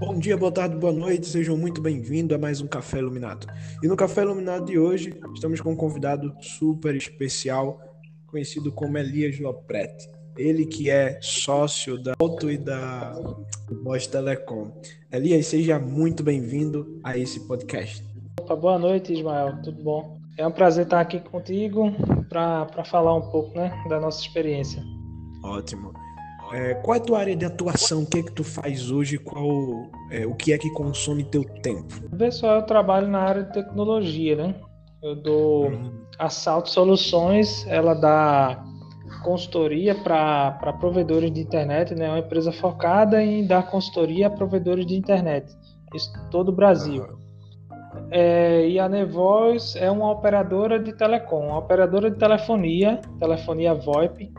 Bom dia, boa tarde, boa noite, sejam muito bem-vindos a mais um Café Iluminado. E no Café Iluminado de hoje, estamos com um convidado super especial, conhecido como Elias Lopretti. Ele que é sócio da Auto e da Voz Telecom. Elias, seja muito bem-vindo a esse podcast. Opa, boa noite, Ismael, tudo bom? É um prazer estar aqui contigo para falar um pouco né, da nossa experiência. Ótimo. É, qual é a tua área de atuação? O que é que tu faz hoje? Qual, é, o que é que consome teu tempo? Pessoal, eu trabalho na área de tecnologia, né? Eu dou hum. Assalto Soluções, ela dá consultoria para provedores de internet, né? É uma empresa focada em dar consultoria a provedores de internet, isso todo o Brasil. Uhum. É, e a Nevoz é uma operadora de telecom, uma operadora de telefonia, telefonia VoIP,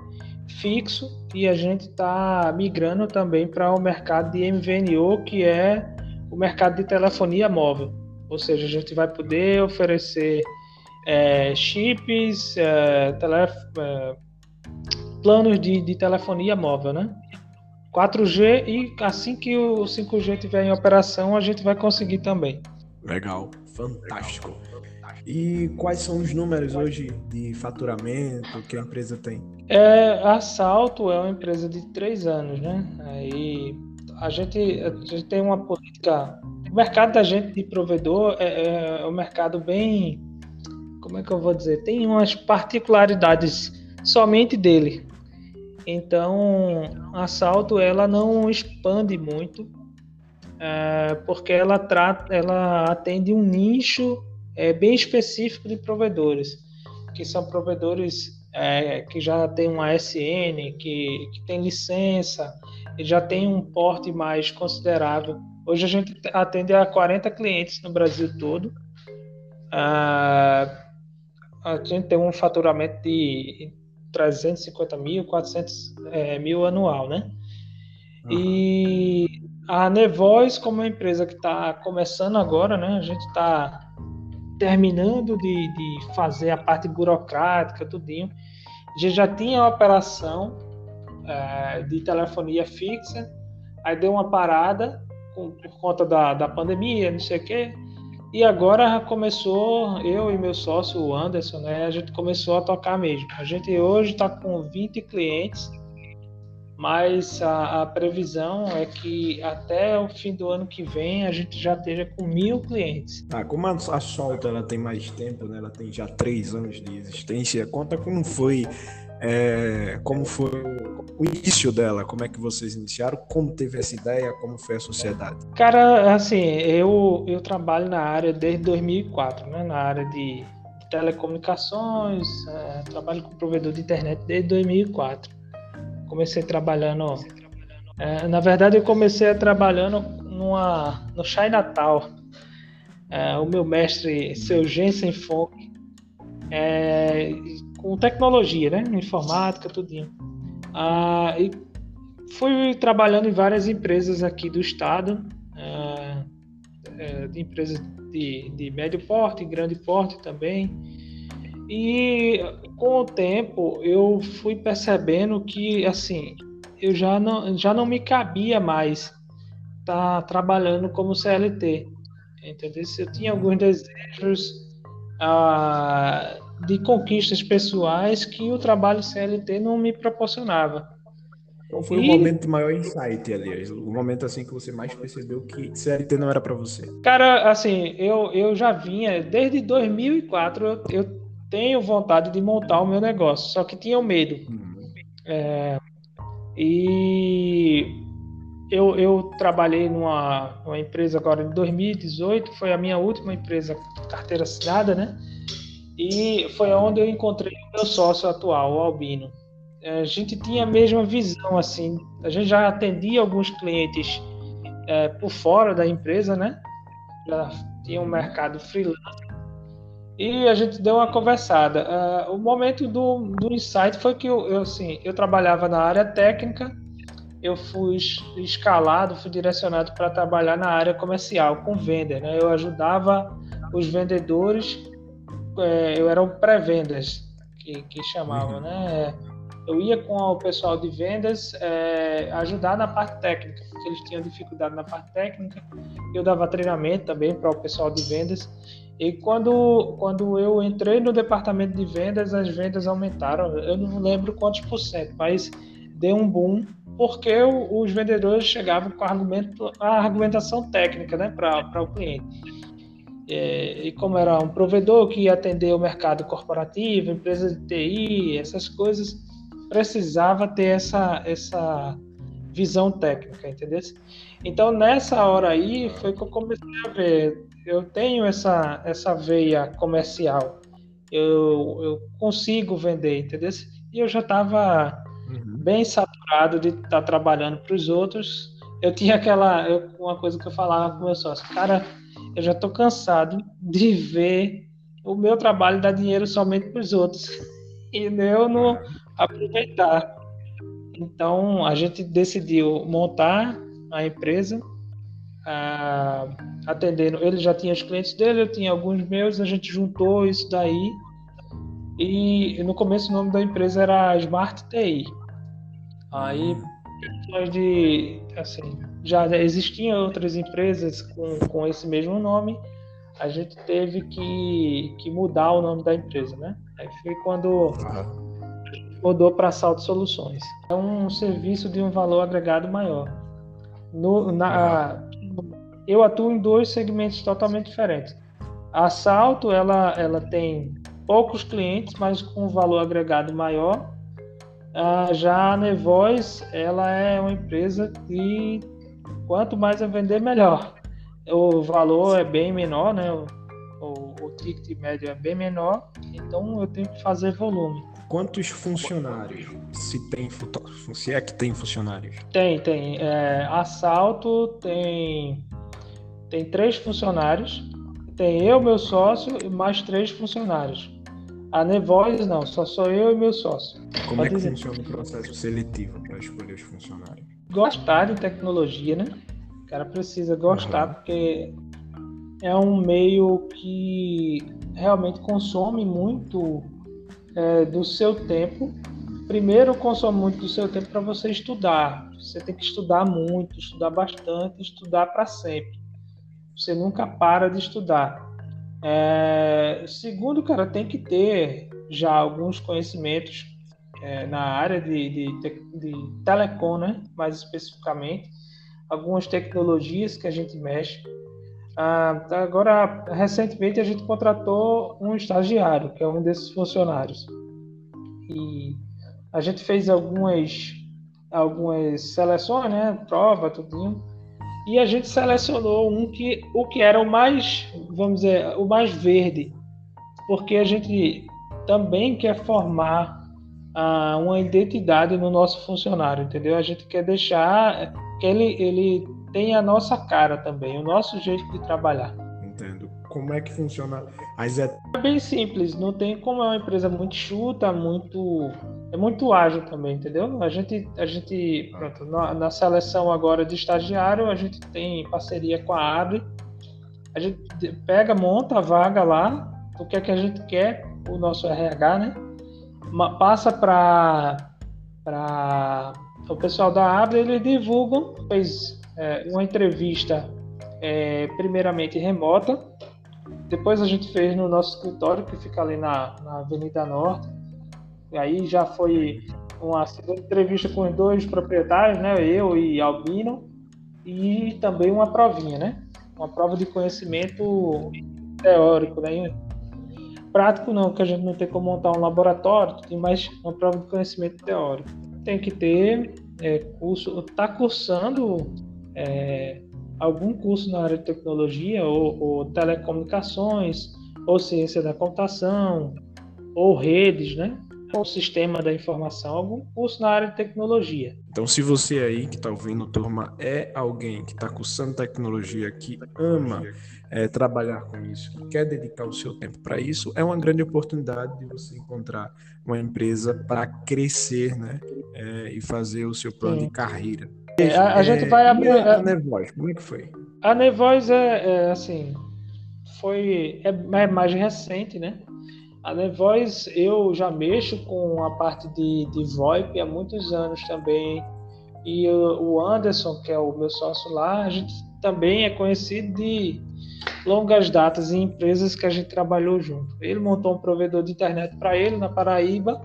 fixo e a gente está migrando também para o mercado de MVNO, que é o mercado de telefonia móvel. Ou seja, a gente vai poder oferecer é, chips, é, telef é, planos de, de, telefonia móvel, né? 4G e assim que o 5G estiver em operação, a gente vai conseguir também. Legal, fantástico. Legal. E quais são os números hoje de faturamento que a empresa tem? É, a Salto é uma empresa de três anos, né? Aí a gente, a gente tem uma política. O mercado da gente de provedor é, é um mercado bem. Como é que eu vou dizer? Tem umas particularidades somente dele. Então, a Salto ela não expande muito, é, porque ela trata, ela atende um nicho é, bem específico de provedores, que são provedores é, que já tem uma SN, que, que tem licença, e já tem um porte mais considerável. Hoje a gente atende a 40 clientes no Brasil todo. Ah, a gente tem um faturamento de 350 mil, 400 é, mil anual, né? Uhum. E a Nevoz, como é uma empresa que está começando agora, né? A gente está terminando de, de fazer a parte burocrática, tudinho, gente já tinha a operação é, de telefonia fixa, aí deu uma parada com, por conta da, da pandemia, não sei o quê, e agora começou, eu e meu sócio, o Anderson, né, a gente começou a tocar mesmo. A gente hoje está com 20 clientes mas a, a, previsão é que até o fim do ano que vem a gente já esteja com mil clientes. Ah, como a, a Solta ela tem mais tempo, né? ela tem já três anos de existência, conta como foi, é, como foi o início dela, como é que vocês iniciaram, como teve essa ideia, como foi a sociedade? Cara, assim, eu, eu trabalho na área desde 2004, né? na área de telecomunicações, é, trabalho com provedor de internet desde 2004 comecei trabalhando. É, na verdade, eu comecei trabalhando numa, no Chinatown. É, o meu mestre, seu Jensen Fong, é, com tecnologia, né? Informática, tudinho. Ah, e fui trabalhando em várias empresas aqui do estado, é, é, de empresas de, de médio porte, grande porte também. E com o tempo eu fui percebendo que assim eu já não, já não me cabia mais estar tá trabalhando como CLT. Entendeu? Eu tinha alguns desejos ah, de conquistas pessoais que o trabalho CLT não me proporcionava. Qual foi e... o momento de maior insight, aliás? O momento assim que você mais percebeu que CLT não era para você? Cara, assim, eu, eu já vinha desde 2004 eu, eu tenho vontade de montar o meu negócio, só que tinha medo. Uhum. É, e eu, eu trabalhei numa, numa, empresa agora em 2018, foi a minha última empresa carteira assinada, né? E foi onde eu encontrei o meu sócio atual, o Albino. É, a gente tinha a mesma visão, assim, a gente já atendia alguns clientes é, por fora da empresa, né? Já tinha um mercado freelance e a gente deu uma conversada. Uh, o momento do, do insight foi que eu, eu, assim, eu trabalhava na área técnica, eu fui escalado, fui direcionado para trabalhar na área comercial, com venda. Né? Eu ajudava os vendedores, é, eu era o pré-vendas, que, que chamavam, uhum. né? Eu ia com o pessoal de vendas é, ajudar na parte técnica, que eles tinham dificuldade na parte técnica. Eu dava treinamento também para o pessoal de vendas. E quando, quando eu entrei no departamento de vendas, as vendas aumentaram. Eu não lembro quantos por cento, mas deu um boom porque os vendedores chegavam com argumento, a argumentação técnica né, para o cliente. É, e como era um provedor que ia atender o mercado corporativo, empresa de TI, essas coisas, precisava ter essa, essa visão técnica, entendeu? Então, nessa hora aí, foi que eu comecei a ver, eu tenho essa, essa veia comercial, eu, eu consigo vender, entendeu? E eu já estava uhum. bem saturado de estar tá trabalhando para os outros. Eu tinha aquela, eu, uma coisa que eu falava com meu sócio, cara, eu já estou cansado de ver o meu trabalho dar dinheiro somente para os outros e eu não aproveitar. Então a gente decidiu montar a empresa, atendendo. Ele já tinha os clientes dele, eu tinha alguns meus, a gente juntou isso daí. E no começo o nome da empresa era Smart TI. Aí, de assim, já existiam outras empresas com, com esse mesmo nome, a gente teve que, que mudar o nome da empresa, né? Aí foi quando mudou para Salto Soluções. É um serviço de um valor agregado maior. No, na, eu atuo em dois segmentos totalmente diferentes. A Salto, ela, ela tem poucos clientes, mas com um valor agregado maior. Ah, já a Nevoz, ela é uma empresa que quanto mais eu vender, melhor. O valor é bem menor, né? O, o, o ticket médio é bem menor, então eu tenho que fazer volume. Quantos funcionários? Se tem, se é que tem funcionários? Tem, tem. É, assalto tem tem três funcionários. Tem eu, meu sócio e mais três funcionários. A Nevoz não, só sou eu e meu sócio. Como Pode é que dizer. funciona o processo seletivo para escolher os funcionários? gostar de tecnologia, né? O cara precisa gostar, uhum. porque é um meio que realmente consome muito é, do seu tempo. Primeiro, consome muito do seu tempo para você estudar. Você tem que estudar muito, estudar bastante, estudar para sempre. Você nunca para de estudar. É, segundo, cara, tem que ter já alguns conhecimentos é, na área de, de, de telecom, né? mais especificamente, algumas tecnologias que a gente mexe. Ah, agora, recentemente, a gente contratou um estagiário, que é um desses funcionários. E a gente fez algumas, algumas seleções, né? prova, tudinho. E a gente selecionou um que o que era o mais, vamos dizer, o mais verde, porque a gente também quer formar a, uma identidade no nosso funcionário, entendeu? A gente quer deixar que ele, ele tenha a nossa cara também, o nosso jeito de trabalhar. Entendo. Como é que funciona as É bem simples, não tem como é uma empresa muito chuta, muito é muito ágil também, entendeu? A gente a gente pronto, na, na seleção agora de estagiário, a gente tem parceria com a Abre. A gente pega, monta a vaga lá, o que é que a gente quer, o nosso RH, né? passa para o pessoal da Abre, eles divulgam, fez é, uma entrevista é, primeiramente remota, depois a gente fez no nosso escritório, que fica ali na, na Avenida Norte, e aí já foi uma segunda entrevista com os dois proprietários, né, eu e Albino, e também uma provinha, né, uma prova de conhecimento teórico, né, Prático não, que a gente não tem como montar um laboratório, tem mais uma prova de conhecimento teórico. Tem que ter é, curso, está cursando é, algum curso na área de tecnologia, ou, ou, telecomunicações, ou ciência da computação, ou redes, né? Ou sistema da informação, algum curso na área de tecnologia. Então, se você aí que está ouvindo, turma, é alguém que está cursando tecnologia, que ama é, trabalhar com isso, que quer dedicar o seu tempo para isso, é uma grande oportunidade de você encontrar uma empresa para crescer, né? É, e fazer o seu plano Sim. de carreira. É, a, a, gente vai abrir. A Nevoz, como é que foi? A Nevoz é, é assim, foi é, é mais recente, né? A Nevoz eu já mexo com a parte de, de VoIP há muitos anos também. e o Anderson, que é o meu sócio lá, a gente também é conhecido de longas datas em empresas que a gente trabalhou junto. Ele montou um provedor de internet para ele na Paraíba,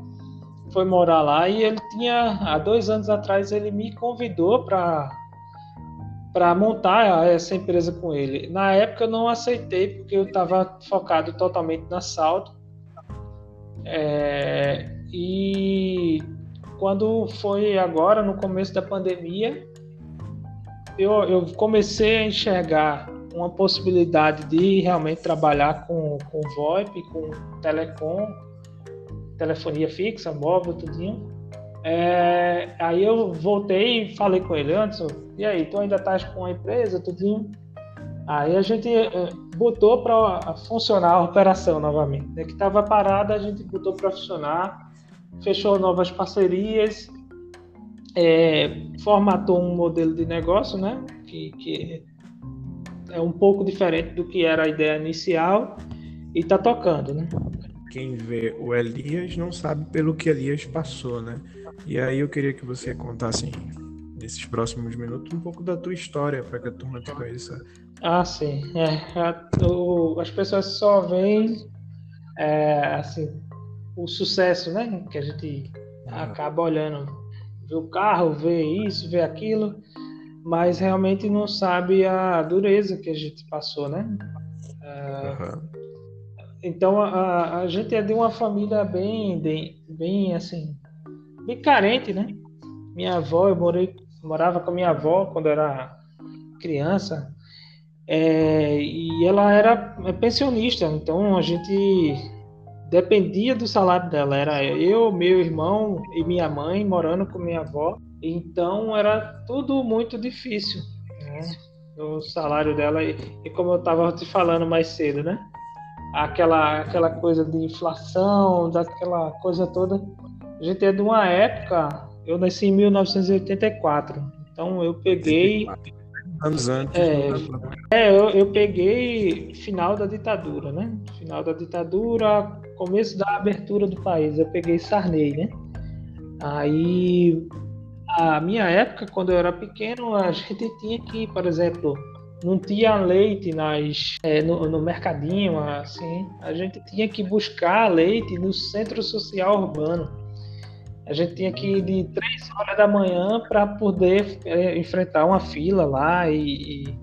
foi morar lá e ele tinha há dois anos atrás ele me convidou para para montar essa empresa com ele. Na época eu não aceitei porque eu estava focado totalmente na salto. É, e quando foi agora no começo da pandemia, eu, eu comecei a enxergar uma possibilidade de realmente trabalhar com, com VoIP, com telecom, telefonia fixa, móvel, tudinho. É, aí eu voltei e falei com ele, Anderson, e aí, tu ainda estás com a empresa, tudinho? Aí a gente é, botou para funcionar a operação novamente. Né? Que estava parada, a gente botou para funcionar, fechou novas parcerias, é, formatou um modelo de negócio, né? Que, que é um pouco diferente do que era a ideia inicial e está tocando, né? Quem vê o Elias não sabe pelo que Elias passou, né? E aí eu queria que você contasse nesses próximos minutos um pouco da tua história para que a turma te conheça. Ah, sim. É, a, o, as pessoas só veem é, assim, o sucesso, né? Que a gente ah. acaba olhando. Vê o carro, vê isso, vê aquilo mas realmente não sabe a dureza que a gente passou, né? uhum. Então a, a gente é de uma família bem, bem, bem assim, bem carente, né? Minha avó, eu morei, morava com minha avó quando era criança, é, e ela era pensionista, então a gente dependia do salário dela. Era eu, meu irmão e minha mãe morando com minha avó. Então era tudo muito difícil. Né? O salário dela, e, e como eu estava te falando mais cedo, né? Aquela, aquela coisa de inflação, daquela coisa toda. A gente é de uma época, eu nasci em 1984, então eu peguei. Anos antes. É, é eu, eu peguei final da ditadura, né? Final da ditadura, começo da abertura do país. Eu peguei Sarney, né? Aí a minha época, quando eu era pequeno, a gente tinha que, por exemplo, não tinha leite nas, é, no, no, mercadinho, assim, a gente tinha que buscar leite no centro social urbano. A gente tinha que ir de três horas da manhã para poder é, enfrentar uma fila lá e, e,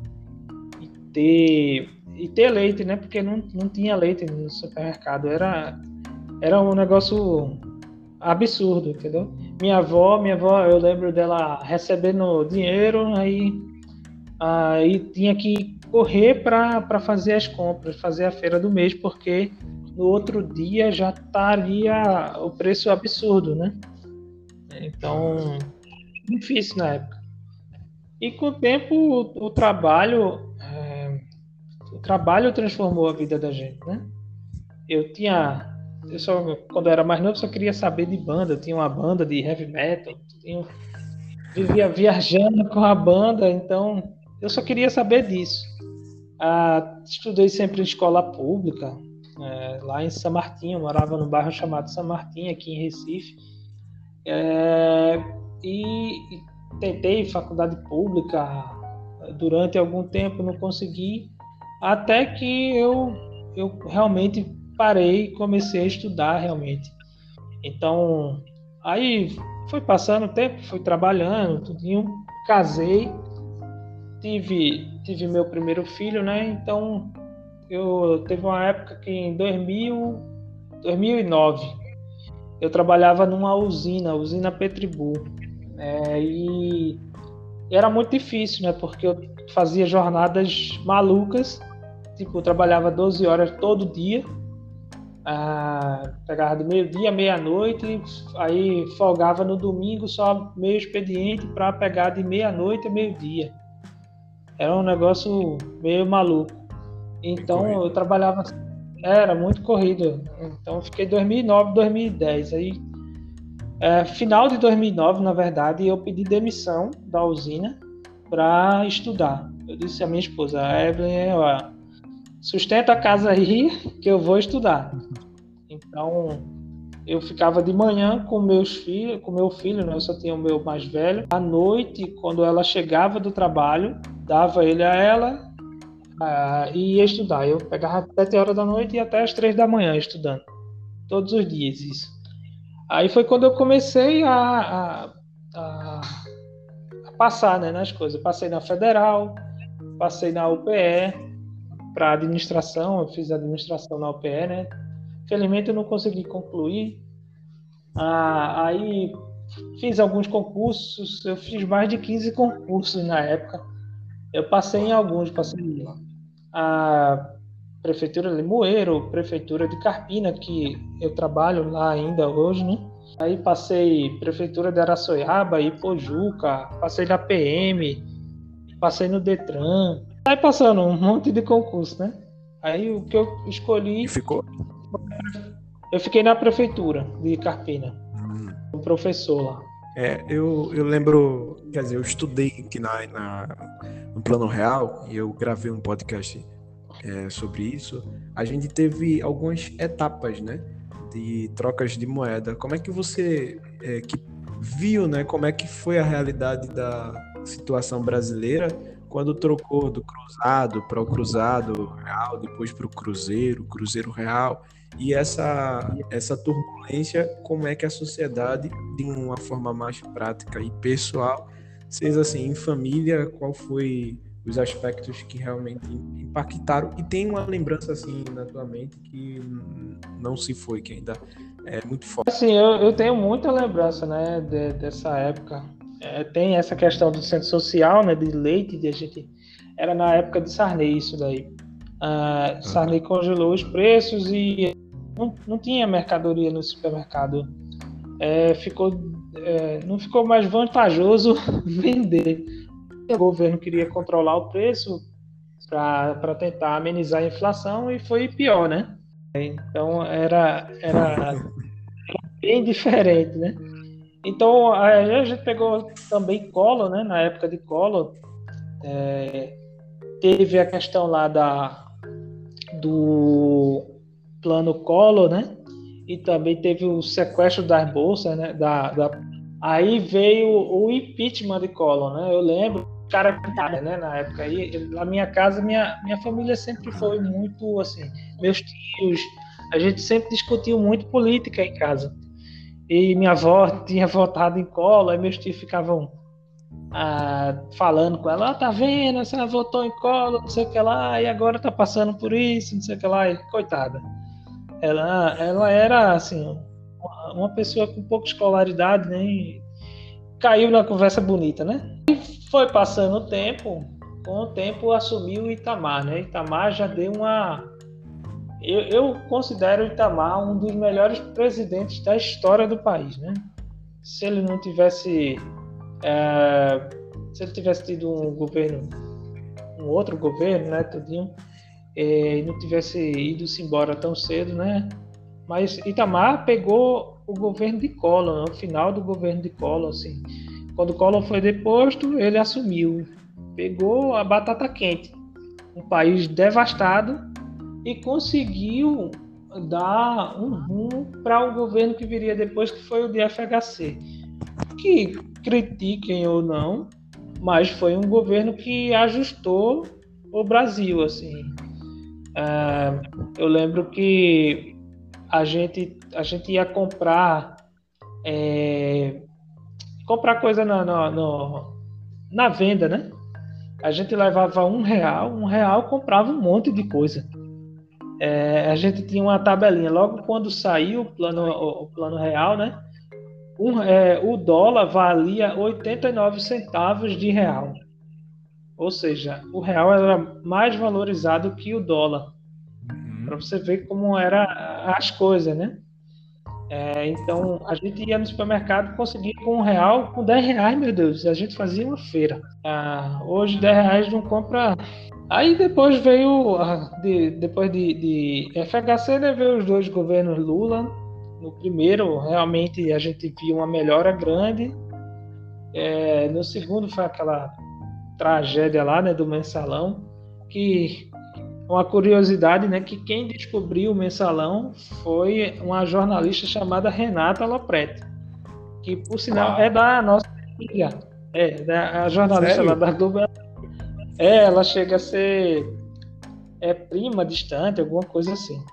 e, ter, e ter leite, né? Porque não, não tinha leite no supermercado. Era, era um negócio absurdo, entendeu? Minha avó, minha avó, eu lembro dela recebendo dinheiro, aí, aí tinha que correr para fazer as compras, fazer a feira do mês, porque no outro dia já estaria o preço absurdo, né? Então, difícil na época. E com o tempo, o, o trabalho, é, o trabalho transformou a vida da gente, né? Eu tinha eu só, quando eu era mais novo, só queria saber de banda. Eu tinha uma banda de heavy metal, tinha, vivia viajando com a banda, então eu só queria saber disso. Ah, estudei sempre em escola pública, é, lá em São Martinho, morava num bairro chamado São Martinho, aqui em Recife. É, e, e tentei faculdade pública durante algum tempo, não consegui, até que eu, eu realmente parei e comecei a estudar realmente. Então, aí foi passando o tempo, fui trabalhando, tudinho, casei, tive, tive meu primeiro filho, né? Então, eu teve uma época que em 2000, 2009 eu trabalhava numa usina, usina Petribu, é, e era muito difícil, né? Porque eu fazia jornadas malucas, tipo, eu trabalhava 12 horas todo dia ah, pegava do meio-dia, meia-noite, aí folgava no domingo só meio expediente para pegar de meia-noite a meio-dia. Era um negócio meio maluco. Então eu trabalhava, era muito corrido. Então fiquei 2009, 2010. Aí, é, final de 2009, na verdade, eu pedi demissão da usina para estudar. Eu disse à minha esposa, Evelyn, ó, sustenta a casa aí que eu vou estudar. Então, eu ficava de manhã com meus filhos, com meu filho, né? Eu só tinha o meu mais velho. À noite, quando ela chegava do trabalho, dava ele a ela uh, e ia estudar. Eu pegava às 7 horas da noite e até às 3 da manhã estudando. Todos os dias isso. Aí foi quando eu comecei a, a, a, passar né, nas coisas. Passei na Federal, passei na UPE para administração, eu fiz administração na UPE, né? Felizmente eu não consegui concluir. Ah, aí fiz alguns concursos, eu fiz mais de 15 concursos na época. Eu passei em alguns, passei a Prefeitura de Limoeiro, Prefeitura de Carpina, que eu trabalho lá ainda hoje, né? Aí passei Prefeitura de Araçoiaba, Ipojuca, passei na PM, passei no Detran. Aí passando um monte de concurso, né? Aí o que eu escolhi. E ficou? Eu fiquei na prefeitura de Carpina, hum. professor lá. É, eu, eu lembro, quer dizer, eu estudei aqui na, na no Plano Real e eu gravei um podcast é, sobre isso. A gente teve algumas etapas, né, de trocas de moeda. Como é que você é, que viu, né, como é que foi a realidade da situação brasileira quando trocou do cruzado para o cruzado real, depois para o cruzeiro, cruzeiro real? E essa, essa turbulência, como é que a sociedade, de uma forma mais prática e pessoal, vocês assim, em família, qual foi os aspectos que realmente impactaram e tem uma lembrança assim na tua mente que não se foi, que ainda é muito forte. Assim, eu, eu tenho muita lembrança, né, de, dessa época. É, tem essa questão do centro social, né, de leite, de a gente era na época de Sarney isso daí. Uh, Sarney congelou os preços e não, não tinha mercadoria no supermercado. É, ficou, é, não ficou mais vantajoso vender. O governo queria controlar o preço para tentar amenizar a inflação e foi pior, né? Então era, era, bem diferente, né? Então a gente pegou também colo, né? Na época de colo, é, teve a questão lá da do plano Collor, né? E também teve o sequestro das bolsas, né? Da, da... Aí veio o impeachment de Collor, né? Eu lembro, cara, né? Na época aí, na minha casa, minha, minha família sempre foi muito assim, meus tios, a gente sempre discutiu muito política em casa. E minha avó tinha votado em Collor, aí meus tios ficavam ah, falando com ela, ah, tá vendo, ela votou em Collor, não sei o que lá, e agora tá passando por isso, não sei o que lá, e, coitada ela, ela era assim uma pessoa com pouca escolaridade, né? E caiu na conversa bonita, né? E foi passando o tempo, com o tempo assumiu Itamar, né? Itamar já deu uma eu, eu considero Itamar um dos melhores presidentes da história do país, né? Se ele não tivesse é, se ele tivesse tido um governo um outro governo, né, tudinho, é, não tivesse ido-se embora tão cedo, né? Mas Itamar pegou o governo de Collor, né? final do governo de Collor, assim. Quando Collor foi deposto, ele assumiu, pegou a batata quente, um país devastado e conseguiu dar um rumo para o um governo que viria depois, que foi o de FHC. Que critiquem ou não, mas foi um governo que ajustou o Brasil, assim. Uh, eu lembro que a gente, a gente ia comprar é, comprar coisa na, na, na venda, né? A gente levava um real, um real comprava um monte de coisa. É, a gente tinha uma tabelinha. Logo quando saiu o plano, o, o plano real, né? Um, é, o dólar valia 89 centavos de real. Ou seja, o real era mais valorizado que o dólar. Uhum. Para você ver como eram as coisas, né? É, então, a gente ia no supermercado conseguir com um real, com 10 reais, meu Deus, a gente fazia uma feira. Ah, hoje, 10 reais não compra. Aí depois veio, de, depois de, de FHC, né, veio os dois governos Lula. No primeiro, realmente, a gente viu uma melhora grande. É, no segundo, foi aquela tragédia lá, né, do mensalão, que uma curiosidade, né, que quem descobriu o mensalão foi uma jornalista chamada Renata Lopretti, que por sinal Uau. é da nossa família. É, da, a jornalista lá da Globo. É, ela chega a ser é prima distante, alguma coisa assim.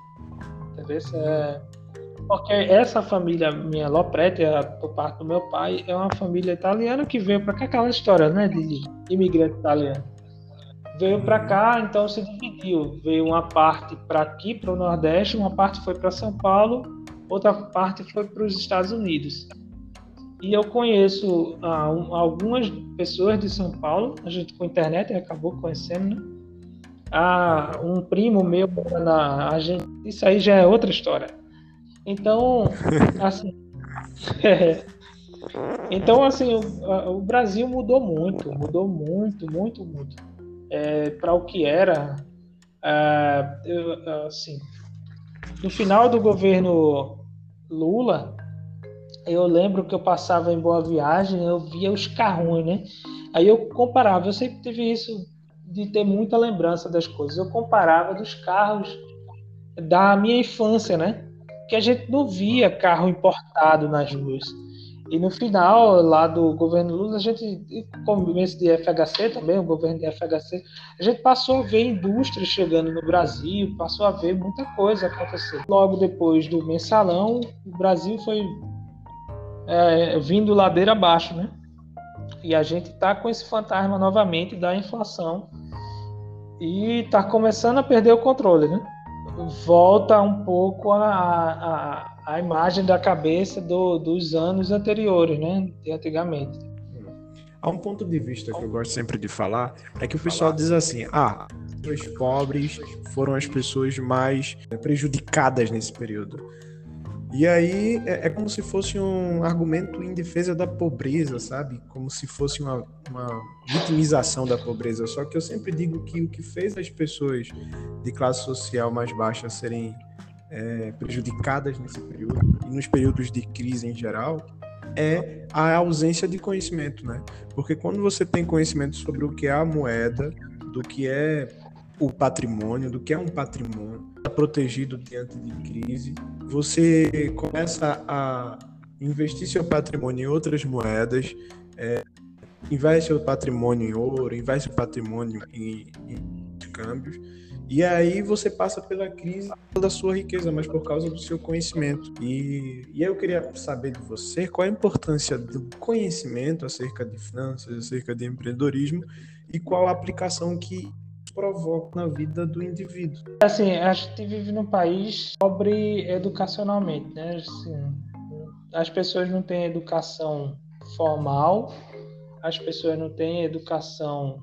Entendeu? É, porque essa família minha, Lopretti, por parte do meu pai, é uma família italiana que veio para cá, aquela história, né, de imigrante italiano veio para cá, então se dividiu. Veio uma parte para aqui, para o Nordeste, uma parte foi para São Paulo, outra parte foi para os Estados Unidos. E eu conheço ah, um, algumas pessoas de São Paulo, a gente com internet acabou conhecendo, né? Ah, um primo meu na isso aí já é outra história. Então, assim, é, então assim, o, o Brasil mudou muito, mudou muito, muito, muito é, para o que era, é, assim, no final do governo Lula, eu lembro que eu passava em Boa Viagem, eu via os carrões, né? Aí eu comparava, eu sempre tive isso de ter muita lembrança das coisas. Eu comparava dos carros da minha infância, né? Que a gente não via carro importado nas ruas. E no final, lá do governo Lula, a gente, começo de FHC também, o governo de FHC, a gente passou a ver indústrias chegando no Brasil, passou a ver muita coisa acontecer. Logo depois do mensalão, o Brasil foi é, vindo ladeira abaixo, né? E a gente está com esse fantasma novamente da inflação e está começando a perder o controle, né? Volta um pouco a, a a imagem da cabeça do, dos anos anteriores, né? De antigamente. Há um ponto de vista que eu gosto sempre de falar, é que o pessoal diz assim, ah, os pobres foram as pessoas mais prejudicadas nesse período. E aí é, é, como se fosse um argumento em defesa da pobreza, sabe? Como se fosse uma, uma vitimização da pobreza. Só que eu sempre digo que o que fez as pessoas de classe social mais baixa serem é, prejudicadas nesse período e nos períodos de crise em geral é a ausência de conhecimento, né? Porque quando você tem conhecimento sobre o que é a moeda, do que é o patrimônio, do que é um patrimônio protegido diante de crise, você começa a investir seu patrimônio em outras moedas, é, investe seu patrimônio em ouro, investe seu patrimônio em, em câmbios, e aí você passa pela crise da sua riqueza, mas por causa do seu conhecimento. E, e eu queria saber de você qual a importância do conhecimento acerca de finanças, acerca de empreendedorismo e qual a aplicação que provoca na vida do indivíduo. Assim, a gente vive num país pobre educacionalmente, né? Assim, as pessoas não têm educação formal, as pessoas não têm educação,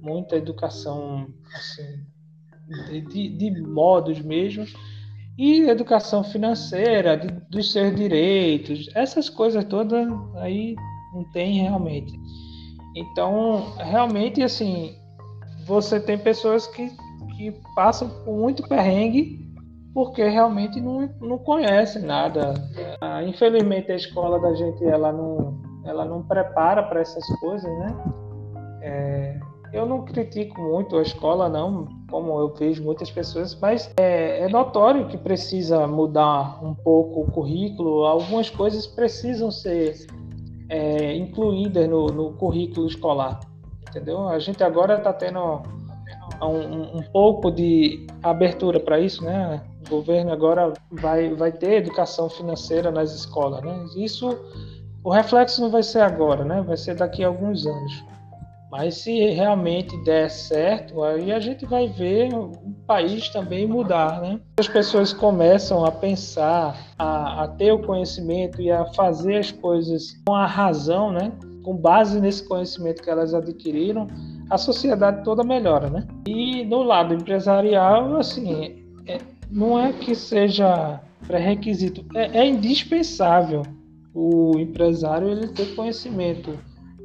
muita educação assim, de, de modos mesmo, e educação financeira, de, dos seus direitos, essas coisas todas aí não tem realmente. Então, realmente, assim, você tem pessoas que, que passam por muito perrengue porque realmente não, não conhecem nada. Ah, infelizmente, a escola da gente ela não, ela não prepara para essas coisas, né? É, eu não critico muito a escola, não, como eu vejo muitas pessoas, mas é, é, notório que precisa mudar um pouco o currículo. Algumas coisas precisam ser é, incluídas no, no, currículo escolar, entendeu? A gente agora está tendo um, um, pouco de abertura para isso, né? O governo agora vai, vai ter educação financeira nas escolas, né? Isso, o reflexo não vai ser agora, né? Vai ser daqui a alguns anos. Mas se realmente der certo, aí a gente vai ver o país também mudar, né? As pessoas começam a pensar, a, a ter o conhecimento e a fazer as coisas com a razão, né? Com base nesse conhecimento que elas adquiriram, a sociedade toda melhora, né? E no lado empresarial, assim, é, não é que seja pré-requisito, é, é indispensável o empresário ele ter conhecimento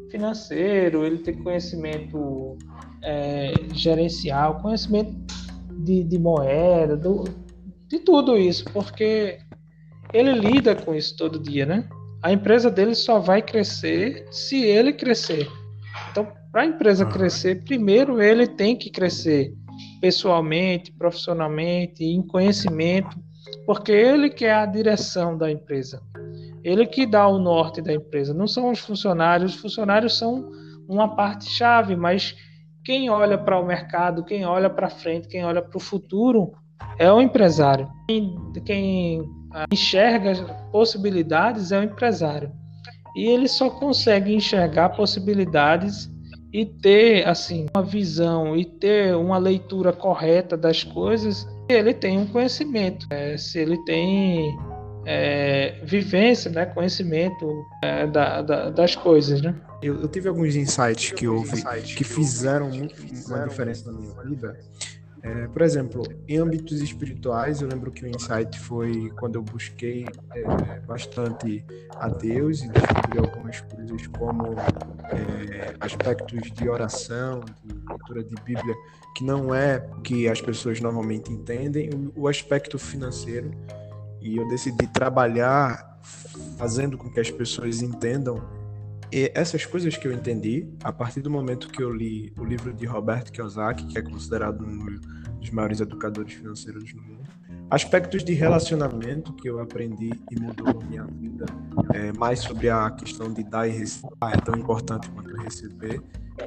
financeiro, ele ter conhecimento é, gerencial, conhecimento de, de moeda, do, de tudo isso, porque ele lida com isso todo dia, né? A empresa dele só vai crescer se ele crescer. Então, para a empresa crescer, primeiro ele tem que crescer. pessoalmente, profissionalmente, em conhecimento, porque ele que é a direção da empresa. Ele que dá o norte da empresa, não são os funcionários, os funcionários são uma parte chave, mas quem olha para o mercado, quem olha para frente, quem olha para o futuro é o empresário. Quem, quem enxerga possibilidades é o empresário. E ele só consegue enxergar possibilidades e ter assim uma visão e ter uma leitura correta das coisas se ele tem um conhecimento, é, se ele tem é, vivência, né, conhecimento é, da, da, das coisas, né? Eu, eu, tive alguns insights que houve que fizeram uma diferença na minha vida. É, por exemplo, em âmbitos espirituais, eu lembro que o insight foi quando eu busquei é, bastante a Deus e descobri algumas coisas como é, aspectos de oração, de leitura de Bíblia, que não é o que as pessoas normalmente entendem, o, o aspecto financeiro. E eu decidi trabalhar fazendo com que as pessoas entendam e essas coisas que eu entendi, a partir do momento que eu li o livro de Roberto Kiyosaki, que é considerado um dos maiores educadores financeiros do mundo, aspectos de relacionamento que eu aprendi e mudou a minha vida, é, mais sobre a questão de dar e receber, é tão importante quanto receber,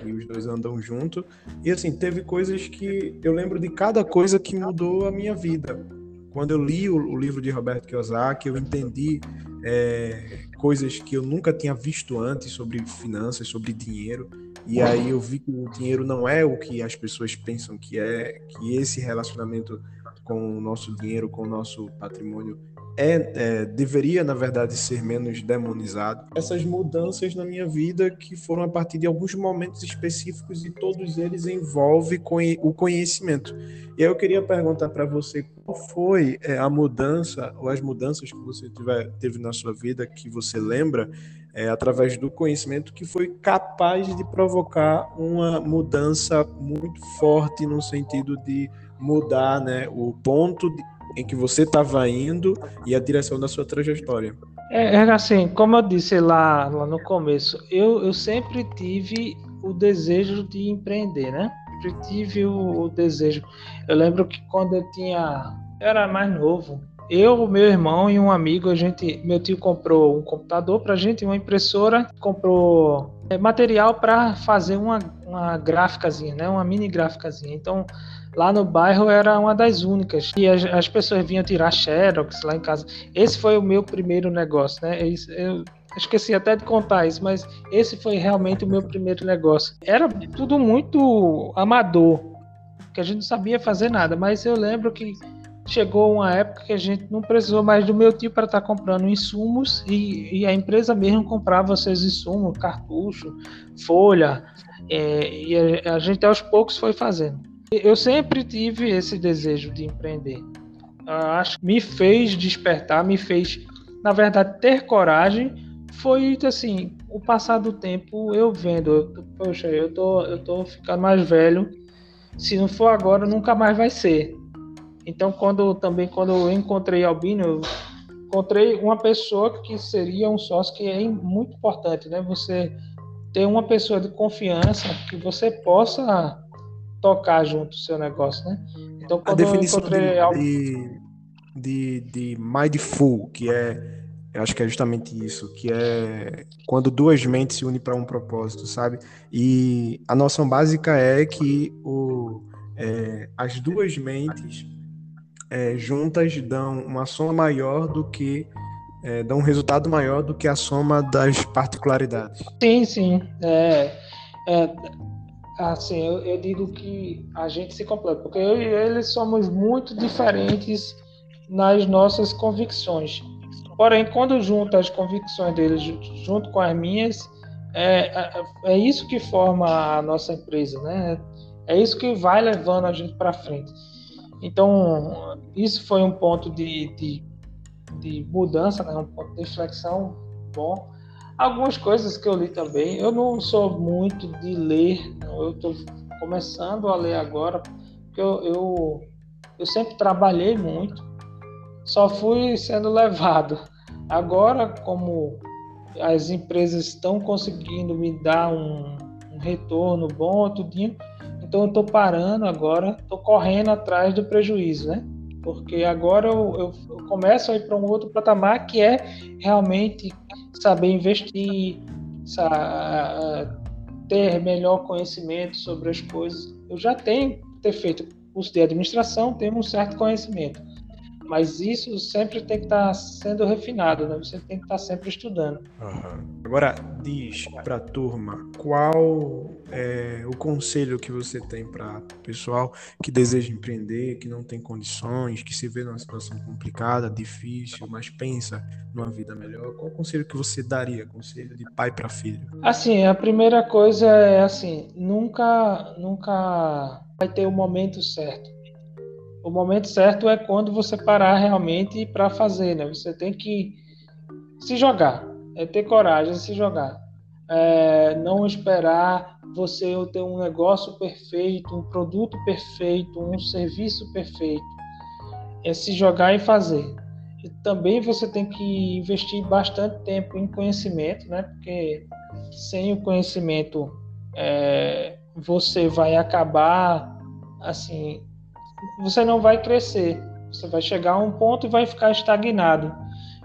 e os dois andam junto. E assim, teve coisas que eu lembro de cada coisa que mudou a minha vida. Quando eu li o, o livro de Roberto Kiyosaki, eu entendi é, coisas que eu nunca tinha visto antes sobre finanças, sobre dinheiro. E aí eu vi que o dinheiro não é o que as pessoas pensam que é, que esse relacionamento com o nosso dinheiro, com o nosso patrimônio é, é, deveria, na verdade, ser menos demonizado. Essas mudanças na minha vida que foram a partir de alguns momentos específicos e todos eles envolvem o conhecimento. E eu queria perguntar para você qual foi é, a mudança ou as mudanças que você tiver, teve na sua vida que você lembra é, através do conhecimento que foi capaz de provocar uma mudança muito forte no sentido de mudar né, o ponto de, em que você estava indo e a direção da sua trajetória. É, é, assim, como eu disse lá, lá no começo, eu, eu sempre tive o desejo de empreender, né? Sempre tive o, o desejo. Eu lembro que quando eu tinha, eu era mais novo, eu, meu irmão e um amigo, a gente, meu tio comprou um computador para a gente, uma impressora, comprou é, material para fazer uma, uma gráficazinha, né? Uma mini gráficazinha. Então lá no bairro era uma das únicas. E as, as pessoas vinham tirar xerox lá em casa. Esse foi o meu primeiro negócio, né? Eu esqueci até de contar isso, mas esse foi realmente o meu primeiro negócio. Era tudo muito amador, que a gente não sabia fazer nada, mas eu lembro que chegou uma época que a gente não precisou mais do meu tio para estar tá comprando insumos e, e, a empresa mesmo comprava seus insumos, cartucho, folha, é, e a, a gente aos poucos foi fazendo. Eu sempre tive esse desejo de empreender. Eu acho que me fez despertar, me fez, na verdade, ter coragem. Foi assim, o passar do tempo eu vendo, eu, poxa, eu tô, eu tô ficando mais velho. Se não for agora, nunca mais vai ser. Então, quando também quando eu encontrei Albino, eu encontrei uma pessoa que seria um sócio que é muito importante, né? Você ter uma pessoa de confiança que você possa tocar junto o seu negócio, né? Então, a definição de, algo... de, de, de mindful, que é, eu acho que é justamente isso, que é quando duas mentes se unem para um propósito, sabe? E a noção básica é que o, é, as duas mentes é, juntas dão uma soma maior do que é, dão um resultado maior do que a soma das particularidades. Sim, sim. É, é, assim, eu, eu, digo que a gente se completa, porque eu e ele somos muito diferentes nas nossas convicções. Porém, quando junto as convicções dele junto com as minhas, é, é, é isso que forma a nossa empresa, né? É isso que vai levando a gente para frente. Então, isso foi um ponto de, de, de mudança, né? um ponto de reflexão bom algumas coisas que eu li também. Eu não sou muito de ler, eu estou começando a ler agora, porque eu, eu, eu sempre trabalhei muito, só fui sendo levado. Agora, como as empresas estão conseguindo me dar um, um retorno bom, tudinho, Então eu estou parando agora, estou correndo atrás do prejuízo, né? Porque agora eu, eu, começo a ir para um outro patamar que é realmente saber investir, saber, ter melhor conhecimento sobre as coisas. Eu já tenho ter feito curso de administração, tenho um certo conhecimento mas isso sempre tem que estar tá sendo refinado, né? Você tem que estar tá sempre estudando. Uhum. Agora, diz para a turma qual é o conselho que você tem para o pessoal que deseja empreender, que não tem condições, que se vê numa situação complicada, difícil, mas pensa numa vida melhor. Qual o conselho que você daria? Conselho de pai para filho? Assim, a primeira coisa é assim, nunca, nunca vai ter o momento certo o momento certo é quando você parar realmente para fazer, né? Você tem que se jogar, é ter coragem de se jogar. É, não esperar você ter um negócio perfeito, um produto perfeito, um serviço perfeito. É se jogar e fazer. E também você tem que investir bastante tempo em conhecimento, né? Porque sem o conhecimento é, você vai acabar assim você não vai crescer. Você vai chegar a um ponto e vai ficar estagnado.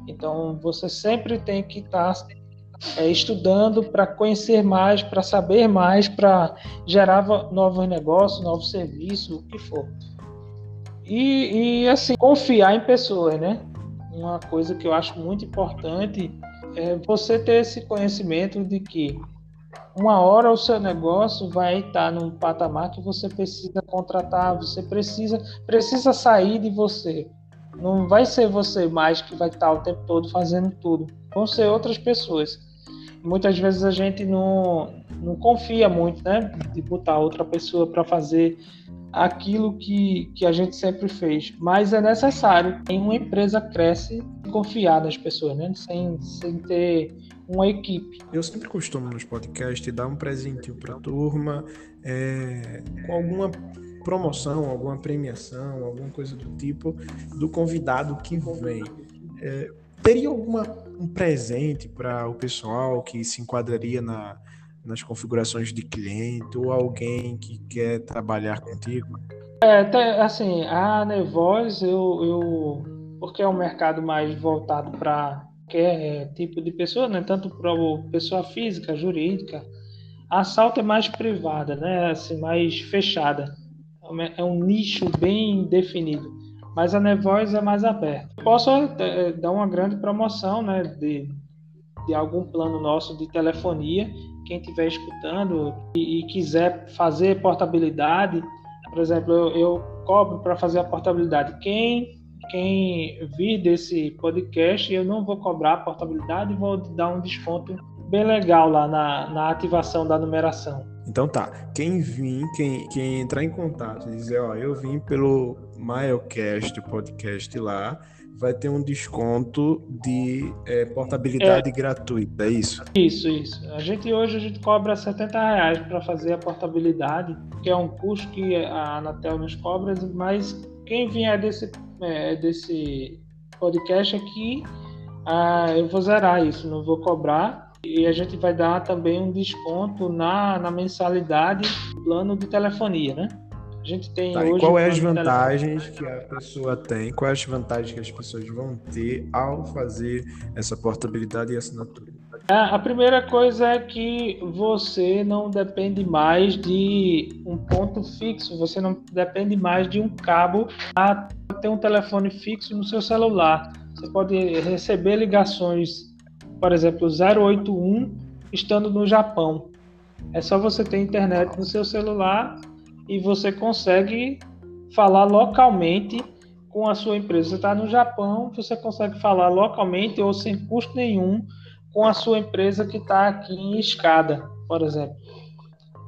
Então, você sempre tem que estar tá, é, estudando para conhecer mais, para saber mais, para gerar novos negócios, novos serviços, o que for. E, e, assim, confiar em pessoas, né? Uma coisa que eu acho muito importante é você ter esse conhecimento de que uma hora o seu negócio vai estar num patamar que você precisa contratar, você precisa precisa sair de você. Não vai ser você mais que vai estar o tempo todo fazendo tudo. Vão ser outras pessoas. Muitas vezes a gente não, não confia muito, né? De botar outra pessoa para fazer aquilo que, que a gente sempre fez. Mas é necessário. Em uma empresa cresce confiar nas pessoas, né? Sem, sem ter uma equipe. Eu sempre costumo nos podcasts dar um presentinho para a turma é, com alguma promoção, alguma premiação, alguma coisa do tipo do convidado que vem. É, teria alguma um presente para o pessoal que se enquadraria na, nas configurações de cliente ou alguém que quer trabalhar contigo? É, assim, a Nevoz, eu, eu porque é um mercado mais voltado para qualquer tipo de pessoa, né? Tanto para pessoa física, jurídica. A assalto é mais privada, né? Assim, mais fechada. É um nicho bem definido. Mas a Nevoz é mais aberta. Posso é, dar uma grande promoção, né? De, de algum plano nosso de telefonia. Quem estiver escutando e, e, quiser fazer portabilidade, por exemplo, eu, eu cobro para fazer a portabilidade. Quem quem vir desse podcast, eu não vou cobrar a portabilidade e vou dar um desconto bem legal lá na, na ativação da numeração. Então tá, quem vir, quem, quem entrar em contato e dizer, ó, eu vim pelo Milecast podcast lá, vai ter um desconto de é, portabilidade é, gratuita, é isso? Isso, isso. A gente hoje a gente cobra 70 reais para fazer a portabilidade, que é um custo que a Anatel nos cobra, mas quem vier desse é, desse podcast aqui, ah, eu vou zerar isso, não vou cobrar. E a gente vai dar também um desconto na, na mensalidade do plano de telefonia, né? A gente tem tá, hoje. qual é as vantagens que a pessoa tem? Quais as vantagens que as pessoas vão ter ao fazer essa portabilidade e assinatura? É, a primeira coisa é que você não depende mais de um ponto fixo, você não depende mais de um cabo para ter um telefone fixo no seu celular. Você pode receber ligações, por exemplo, 081 estando no Japão. É só você ter internet no seu celular e você consegue falar localmente com a sua empresa. Você está no Japão, você consegue falar localmente ou sem custo nenhum com a sua empresa que está aqui em escada, por exemplo.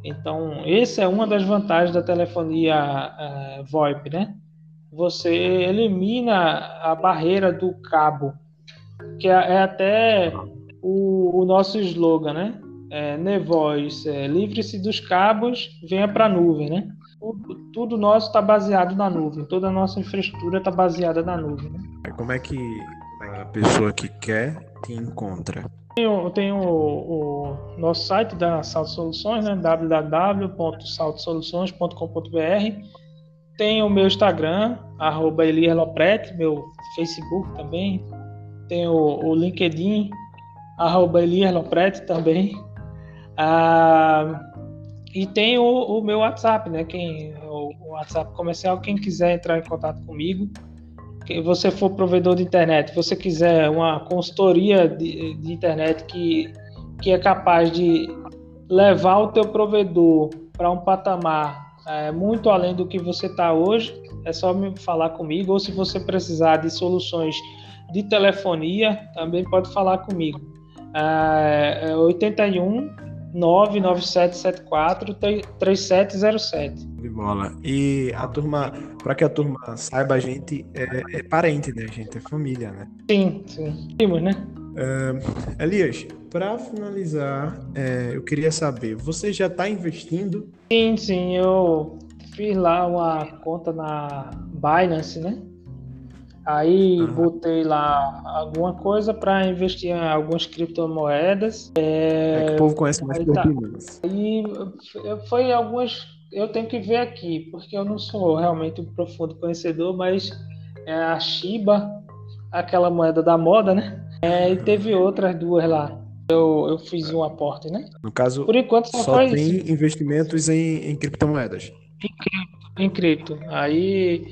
Então, essa é uma das vantagens da telefonia uh, VoIP, né? Você elimina a barreira do cabo, que é, é até o, o, nosso slogan, né? É, Nevoz, é, livre-se dos cabos, venha para a nuvem, né? Tudo, tudo nosso está baseado na nuvem, toda a nossa infraestrutura está baseada na nuvem. Né? Como é que a pessoa que quer te encontra? Tenho, tenho o, o, nosso site da Salto Soluções, né? www.saltosoluções.com.br. Tem o meu Instagram, arroba Loprete, meu Facebook também. Tem o, o LinkedIn, arroba Loprete também. Ah, e tem o, o, meu WhatsApp, né? Quem, o, o WhatsApp comercial, quem quiser entrar em contato comigo, você for provedor de internet, você quiser uma consultoria de, de internet que, que é capaz de levar o teu provedor para um patamar é, muito além do que você está hoje, é só me falar comigo. Ou se você precisar de soluções de telefonia, também pode falar comigo. É, é 81 99774 3707. De bola. E a turma, para que a turma saiba, a gente é, é, parente, né? A gente é família, né? Sim, sim. Temos, né? Uh, Elias, para finalizar, é, eu queria saber, você já está investindo? Sim, sim, eu fiz lá uma conta na Binance, né? Aí uhum. botei lá alguma coisa para investir em algumas criptomoedas. É, é que o povo conhece mais por tá. Aí foi algumas. Eu tenho que ver aqui, porque eu não sou realmente um profundo conhecedor, mas é a Shiba, aquela moeda da moda, né? É, e teve outras duas lá. Eu, eu fiz um aporte, né? No caso, Por enquanto só, só tem isso. investimentos em, em criptomoedas. Em cripto, em cripto. Aí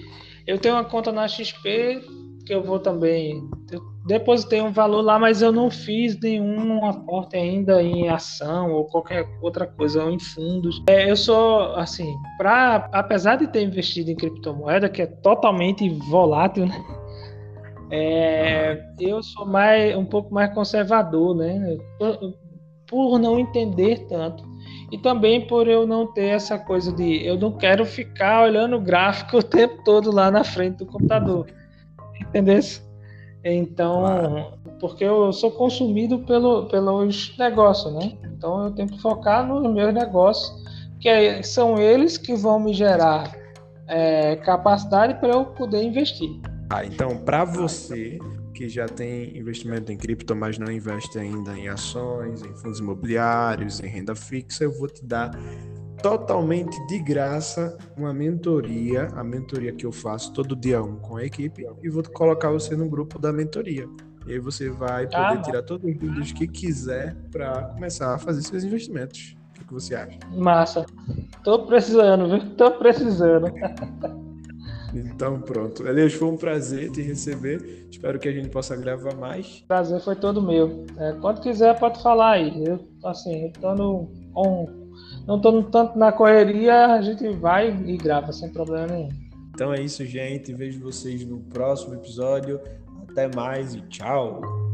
eu tenho uma conta na XP que eu vou também. Eu depositei um valor lá, mas eu não fiz nenhum aporte ainda em ação ou qualquer outra coisa, ou em fundos. É, eu sou, assim, pra, apesar de ter investido em criptomoeda, que é totalmente volátil, né? É, eu sou mais um pouco mais conservador, né? Por, por não entender tanto. E também por eu não ter essa coisa de eu não quero ficar olhando o gráfico o tempo todo lá na frente do computador. Entendeu? Então, porque eu sou consumido pelo, pelos negócios, né? Então eu tenho que focar nos meus negócios, que é, são eles que vão me gerar é, capacidade para eu poder investir. Ah, então, para você que já tem investimento em cripto, mas não investe ainda em ações, em fundos imobiliários, em renda fixa, eu vou te dar totalmente de graça uma mentoria, a mentoria que eu faço todo dia um com a equipe, e vou colocar você no grupo da mentoria. E aí você vai poder ah, tirar todos os vídeos que quiser para começar a fazer seus investimentos. O que, que você acha? Massa. Tô precisando, viu? Tô precisando. Então, pronto. Elias, foi um prazer te receber. Espero que a gente possa gravar mais. Prazer foi todo meu. É, quando quiser, pode falar aí. Eu, assim, eu tô no, on, não tô tanto na correria, a gente vai e grava sem problema nenhum. Então é isso, gente. Vejo vocês no próximo episódio. Até mais e tchau.